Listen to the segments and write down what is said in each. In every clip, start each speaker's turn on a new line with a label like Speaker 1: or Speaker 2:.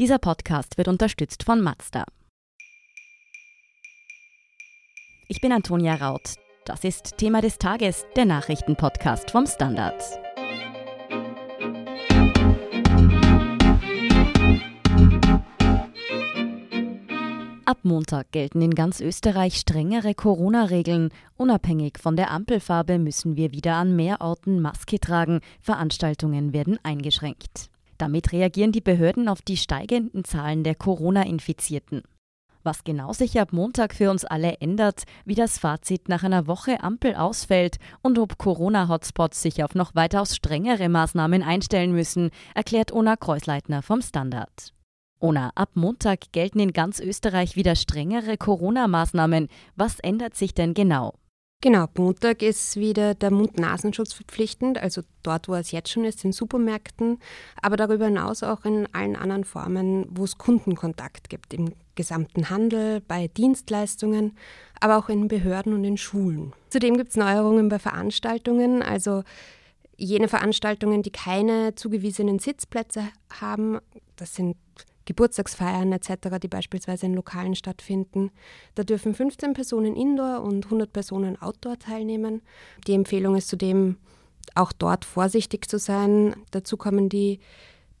Speaker 1: Dieser Podcast wird unterstützt von Mazda. Ich bin Antonia Raut. Das ist Thema des Tages, der Nachrichtenpodcast vom Standard. Ab Montag gelten in ganz Österreich strengere Corona-Regeln. Unabhängig von der Ampelfarbe müssen wir wieder an mehr Orten Maske tragen. Veranstaltungen werden eingeschränkt. Damit reagieren die Behörden auf die steigenden Zahlen der Corona-Infizierten. Was genau sich ab Montag für uns alle ändert, wie das Fazit nach einer Woche Ampel ausfällt und ob Corona-Hotspots sich auf noch weitaus strengere Maßnahmen einstellen müssen, erklärt Ona Kreuzleitner vom Standard. Ona, ab Montag gelten in ganz Österreich wieder strengere Corona-Maßnahmen. Was ändert sich denn genau?
Speaker 2: Genau, Montag ist wieder der Mund-Nasenschutz verpflichtend, also dort, wo es jetzt schon ist, in Supermärkten, aber darüber hinaus auch in allen anderen Formen, wo es Kundenkontakt gibt, im gesamten Handel, bei Dienstleistungen, aber auch in Behörden und in Schulen. Zudem gibt es Neuerungen bei Veranstaltungen, also jene Veranstaltungen, die keine zugewiesenen Sitzplätze haben, das sind Geburtstagsfeiern etc., die beispielsweise in Lokalen stattfinden. Da dürfen 15 Personen Indoor und 100 Personen Outdoor teilnehmen. Die Empfehlung ist zudem auch dort vorsichtig zu sein. Dazu kommen die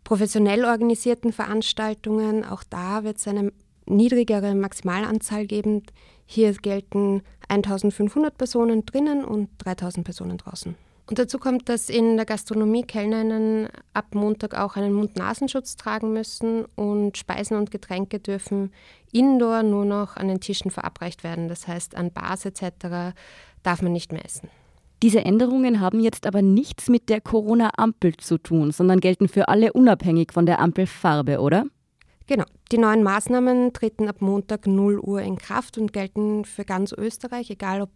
Speaker 2: professionell organisierten Veranstaltungen. Auch da wird es eine niedrigere Maximalanzahl geben. Hier gelten 1500 Personen drinnen und 3000 Personen draußen. Und dazu kommt, dass in der Gastronomie Kellnerinnen ab Montag auch einen Mund-Nasenschutz tragen müssen und Speisen und Getränke dürfen indoor nur noch an den Tischen verabreicht werden. Das heißt, an Bars etc. darf man nicht mehr essen.
Speaker 1: Diese Änderungen haben jetzt aber nichts mit der Corona-Ampel zu tun, sondern gelten für alle unabhängig von der Ampelfarbe, oder?
Speaker 2: Genau. Die neuen Maßnahmen treten ab Montag 0 Uhr in Kraft und gelten für ganz Österreich, egal ob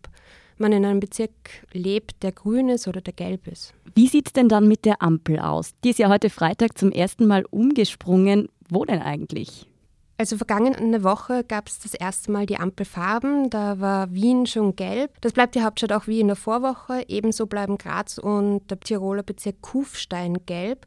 Speaker 2: man in einem Bezirk lebt, der grün ist oder der gelb ist.
Speaker 1: Wie sieht es denn dann mit der Ampel aus? Die ist ja heute Freitag zum ersten Mal umgesprungen. Wo denn eigentlich?
Speaker 2: Also vergangene Woche gab es das erste Mal die Ampelfarben. Da war Wien schon gelb. Das bleibt die Hauptstadt auch wie in der Vorwoche. Ebenso bleiben Graz und der Tiroler Bezirk Kufstein gelb.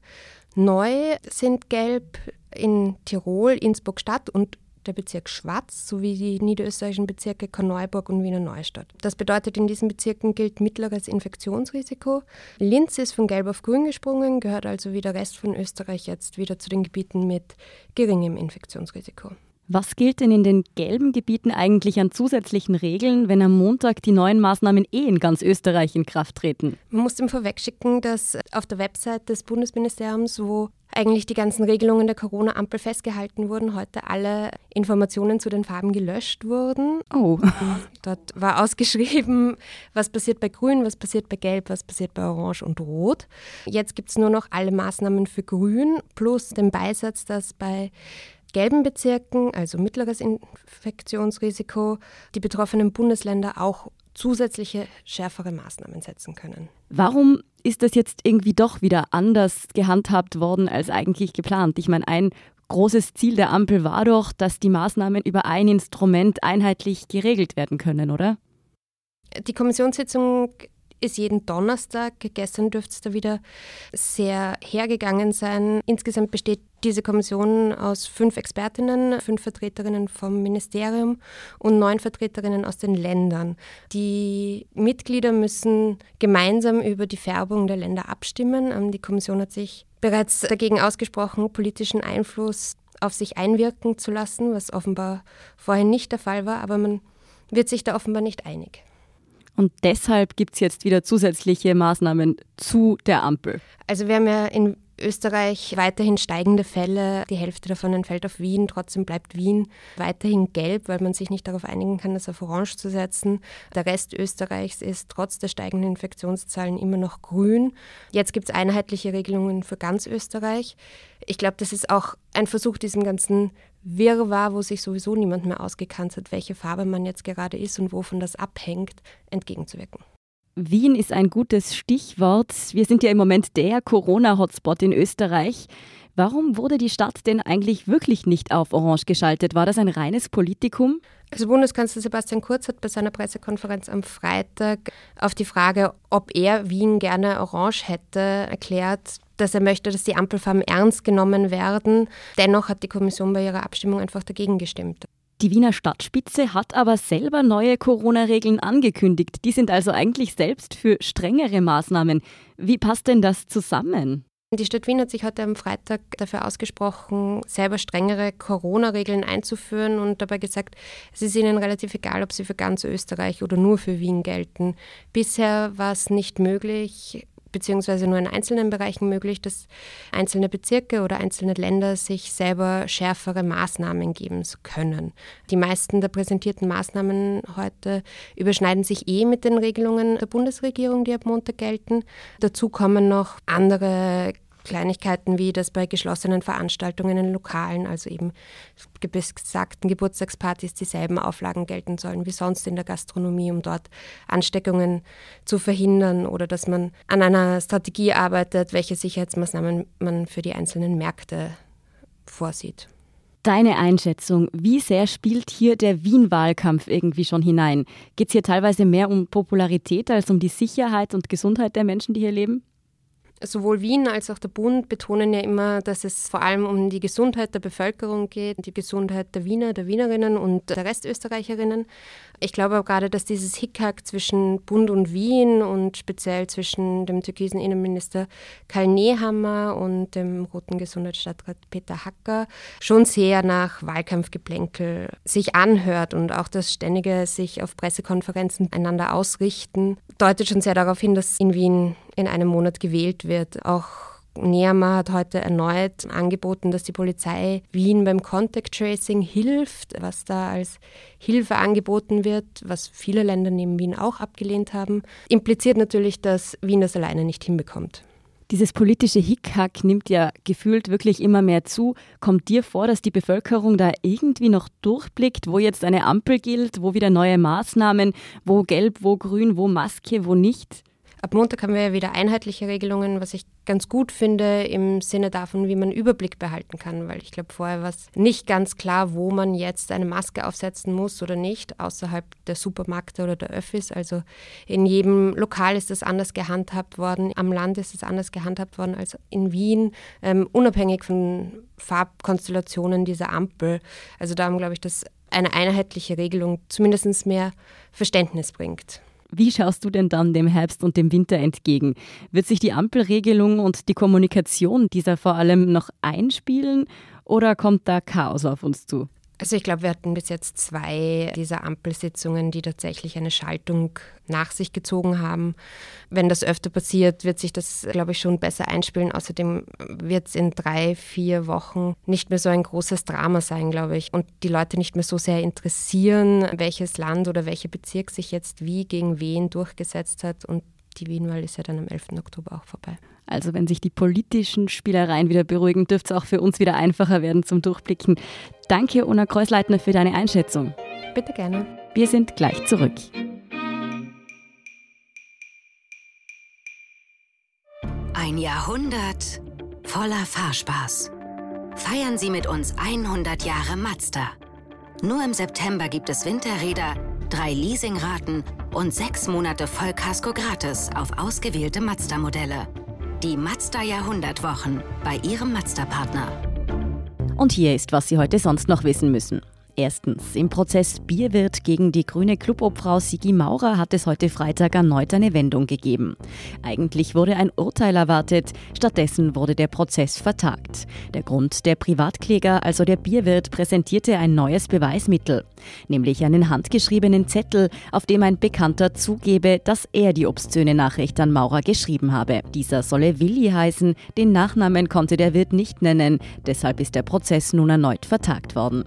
Speaker 2: Neu sind gelb in Tirol, Innsbruck Stadt und der Bezirk Schwaz sowie die niederösterreichischen Bezirke Korneuburg und Wiener Neustadt. Das bedeutet, in diesen Bezirken gilt mittleres Infektionsrisiko. Linz ist von gelb auf grün gesprungen, gehört also wie der Rest von Österreich jetzt wieder zu den Gebieten mit geringem Infektionsrisiko.
Speaker 1: Was gilt denn in den gelben Gebieten eigentlich an zusätzlichen Regeln, wenn am Montag die neuen Maßnahmen eh in ganz Österreich in Kraft treten?
Speaker 2: Man muss dem vorwegschicken, dass auf der Website des Bundesministeriums, wo eigentlich die ganzen Regelungen der Corona-Ampel festgehalten wurden, heute alle Informationen zu den Farben gelöscht wurden.
Speaker 1: Oh.
Speaker 2: Dort war ausgeschrieben, was passiert bei Grün, was passiert bei Gelb, was passiert bei Orange und Rot. Jetzt gibt es nur noch alle Maßnahmen für Grün plus den Beisatz, dass bei gelben Bezirken, also mittleres Infektionsrisiko, die betroffenen Bundesländer auch zusätzliche schärfere Maßnahmen setzen können.
Speaker 1: Warum ist das jetzt irgendwie doch wieder anders gehandhabt worden als eigentlich geplant? Ich meine, ein großes Ziel der Ampel war doch, dass die Maßnahmen über ein Instrument einheitlich geregelt werden können, oder?
Speaker 2: Die Kommissionssitzung ist jeden Donnerstag. Gestern dürfte es da wieder sehr hergegangen sein. Insgesamt besteht diese Kommission aus fünf Expertinnen, fünf Vertreterinnen vom Ministerium und neun Vertreterinnen aus den Ländern. Die Mitglieder müssen gemeinsam über die Färbung der Länder abstimmen. Ähm, die Kommission hat sich bereits dagegen ausgesprochen, politischen Einfluss auf sich einwirken zu lassen, was offenbar vorher nicht der Fall war, aber man wird sich da offenbar nicht einig.
Speaker 1: Und deshalb gibt es jetzt wieder zusätzliche Maßnahmen zu der Ampel.
Speaker 2: Also wir haben ja in Österreich weiterhin steigende Fälle. Die Hälfte davon entfällt auf Wien. Trotzdem bleibt Wien weiterhin gelb, weil man sich nicht darauf einigen kann, das auf Orange zu setzen. Der Rest Österreichs ist trotz der steigenden Infektionszahlen immer noch grün. Jetzt gibt es einheitliche Regelungen für ganz Österreich. Ich glaube, das ist auch ein Versuch, diesem ganzen Wirrwarr, wo sich sowieso niemand mehr ausgekannt hat, welche Farbe man jetzt gerade ist und wovon das abhängt, entgegenzuwirken.
Speaker 1: Wien ist ein gutes Stichwort. Wir sind ja im Moment der Corona-Hotspot in Österreich. Warum wurde die Stadt denn eigentlich wirklich nicht auf Orange geschaltet? War das ein reines Politikum?
Speaker 2: Also Bundeskanzler Sebastian Kurz hat bei seiner Pressekonferenz am Freitag auf die Frage, ob er Wien gerne orange hätte, erklärt, dass er möchte, dass die Ampelfarben ernst genommen werden. Dennoch hat die Kommission bei ihrer Abstimmung einfach dagegen gestimmt.
Speaker 1: Die Wiener Stadtspitze hat aber selber neue Corona-Regeln angekündigt. Die sind also eigentlich selbst für strengere Maßnahmen. Wie passt denn das zusammen?
Speaker 2: Die Stadt Wien hat sich heute am Freitag dafür ausgesprochen, selber strengere Corona-Regeln einzuführen und dabei gesagt, es ist ihnen relativ egal, ob sie für ganz Österreich oder nur für Wien gelten. Bisher war es nicht möglich, beziehungsweise nur in einzelnen Bereichen möglich, dass einzelne Bezirke oder einzelne Länder sich selber schärfere Maßnahmen geben können. Die meisten der präsentierten Maßnahmen heute überschneiden sich eh mit den Regelungen der Bundesregierung, die ab Montag gelten. Dazu kommen noch andere Kleinigkeiten wie, dass bei geschlossenen Veranstaltungen in Lokalen, also eben besagten Geburtstagspartys, dieselben Auflagen gelten sollen wie sonst in der Gastronomie, um dort Ansteckungen zu verhindern oder dass man an einer Strategie arbeitet, welche Sicherheitsmaßnahmen man für die einzelnen Märkte vorsieht.
Speaker 1: Deine Einschätzung, wie sehr spielt hier der Wien-Wahlkampf irgendwie schon hinein? Geht es hier teilweise mehr um Popularität als um die Sicherheit und Gesundheit der Menschen, die hier leben?
Speaker 2: Sowohl Wien als auch der Bund betonen ja immer, dass es vor allem um die Gesundheit der Bevölkerung geht, die Gesundheit der Wiener, der Wienerinnen und der Restösterreicherinnen. Ich glaube aber gerade, dass dieses Hickhack zwischen Bund und Wien und speziell zwischen dem türkisen Innenminister Karl Nehammer und dem roten Gesundheitsstadtrat Peter Hacker schon sehr nach Wahlkampfgeplänkel sich anhört und auch das ständige sich auf Pressekonferenzen einander ausrichten, deutet schon sehr darauf hin, dass in Wien in einem Monat gewählt wird. Auch Nehammer hat heute erneut angeboten, dass die Polizei Wien beim Contact Tracing hilft, was da als Hilfe angeboten wird, was viele Länder neben Wien auch abgelehnt haben, impliziert natürlich, dass Wien das alleine nicht hinbekommt.
Speaker 1: Dieses politische Hickhack nimmt ja gefühlt wirklich immer mehr zu. Kommt dir vor, dass die Bevölkerung da irgendwie noch durchblickt, wo jetzt eine Ampel gilt, wo wieder neue Maßnahmen, wo gelb, wo grün, wo Maske, wo nicht?
Speaker 2: Ab Montag haben wir ja wieder einheitliche Regelungen, was ich ganz gut finde im Sinne davon, wie man Überblick behalten kann, weil ich glaube, vorher war es nicht ganz klar, wo man jetzt eine Maske aufsetzen muss oder nicht, außerhalb der Supermärkte oder der Öffis. Also in jedem Lokal ist es anders gehandhabt worden, am Land ist es anders gehandhabt worden als in Wien, ähm, unabhängig von Farbkonstellationen dieser Ampel. Also da glaube ich, dass eine einheitliche Regelung zumindest mehr Verständnis bringt.
Speaker 1: Wie schaust du denn dann dem Herbst und dem Winter entgegen? Wird sich die Ampelregelung und die Kommunikation dieser vor allem noch einspielen oder kommt da Chaos auf uns zu?
Speaker 2: Also ich glaube, wir hatten bis jetzt zwei dieser Ampelsitzungen, die tatsächlich eine Schaltung nach sich gezogen haben. Wenn das öfter passiert, wird sich das, glaube ich, schon besser einspielen. Außerdem wird es in drei, vier Wochen nicht mehr so ein großes Drama sein, glaube ich. Und die Leute nicht mehr so sehr interessieren, welches Land oder welcher Bezirk sich jetzt wie gegen wen durchgesetzt hat. Und die Wienwahl ist ja dann am 11. Oktober auch vorbei.
Speaker 1: Also wenn sich die politischen Spielereien wieder beruhigen, dürfte es auch für uns wieder einfacher werden zum Durchblicken. Danke, Una Kreuzleitner, für deine Einschätzung.
Speaker 2: Bitte gerne.
Speaker 1: Wir sind gleich zurück.
Speaker 3: Ein Jahrhundert voller Fahrspaß. Feiern Sie mit uns 100 Jahre Mazda. Nur im September gibt es Winterräder, drei Leasingraten und sechs Monate Vollkasko gratis auf ausgewählte Mazda-Modelle. Die Mazda Jahrhundertwochen bei Ihrem Mazda-Partner.
Speaker 1: Und hier ist, was Sie heute sonst noch wissen müssen. Erstens, im Prozess Bierwirt gegen die grüne Clubobfrau Sigi Maurer hat es heute Freitag erneut eine Wendung gegeben. Eigentlich wurde ein Urteil erwartet, stattdessen wurde der Prozess vertagt. Der Grund, der Privatkläger, also der Bierwirt, präsentierte ein neues Beweismittel, nämlich einen handgeschriebenen Zettel, auf dem ein Bekannter zugebe, dass er die obszöne Nachricht an Maurer geschrieben habe. Dieser solle Willi heißen, den Nachnamen konnte der Wirt nicht nennen, deshalb ist der Prozess nun erneut vertagt worden.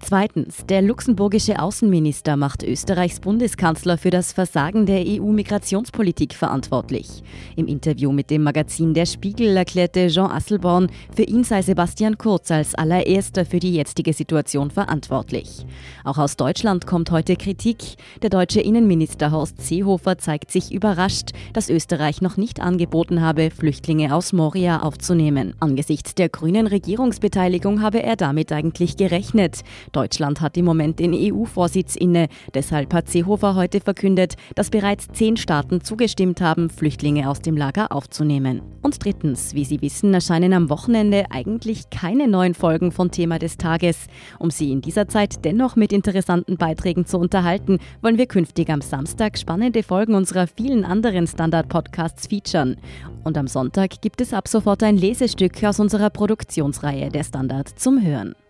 Speaker 1: Zweitens, der luxemburgische Außenminister macht Österreichs Bundeskanzler für das Versagen der EU-Migrationspolitik verantwortlich. Im Interview mit dem Magazin Der Spiegel erklärte Jean Asselborn, für ihn sei Sebastian Kurz als allererster für die jetzige Situation verantwortlich. Auch aus Deutschland kommt heute Kritik. Der deutsche Innenminister Horst Seehofer zeigt sich überrascht, dass Österreich noch nicht angeboten habe, Flüchtlinge aus Moria aufzunehmen. Angesichts der grünen Regierungsbeteiligung habe er damit eigentlich gerechnet. Deutschland hat im Moment den EU-Vorsitz inne. Deshalb hat Seehofer heute verkündet, dass bereits zehn Staaten zugestimmt haben, Flüchtlinge aus dem Lager aufzunehmen. Und drittens, wie Sie wissen, erscheinen am Wochenende eigentlich keine neuen Folgen von Thema des Tages. Um Sie in dieser Zeit dennoch mit interessanten Beiträgen zu unterhalten, wollen wir künftig am Samstag spannende Folgen unserer vielen anderen Standard-Podcasts featuren. Und am Sonntag gibt es ab sofort ein Lesestück aus unserer Produktionsreihe Der Standard zum Hören.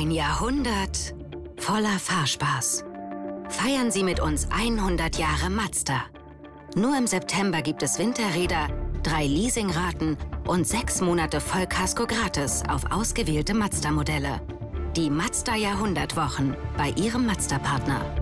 Speaker 3: Ein Jahrhundert voller Fahrspaß. Feiern Sie mit uns 100 Jahre Mazda. Nur im September gibt es Winterräder, drei Leasingraten und sechs Monate Vollkasko gratis auf ausgewählte Mazda-Modelle. Die Mazda Jahrhundertwochen bei Ihrem Mazda-Partner.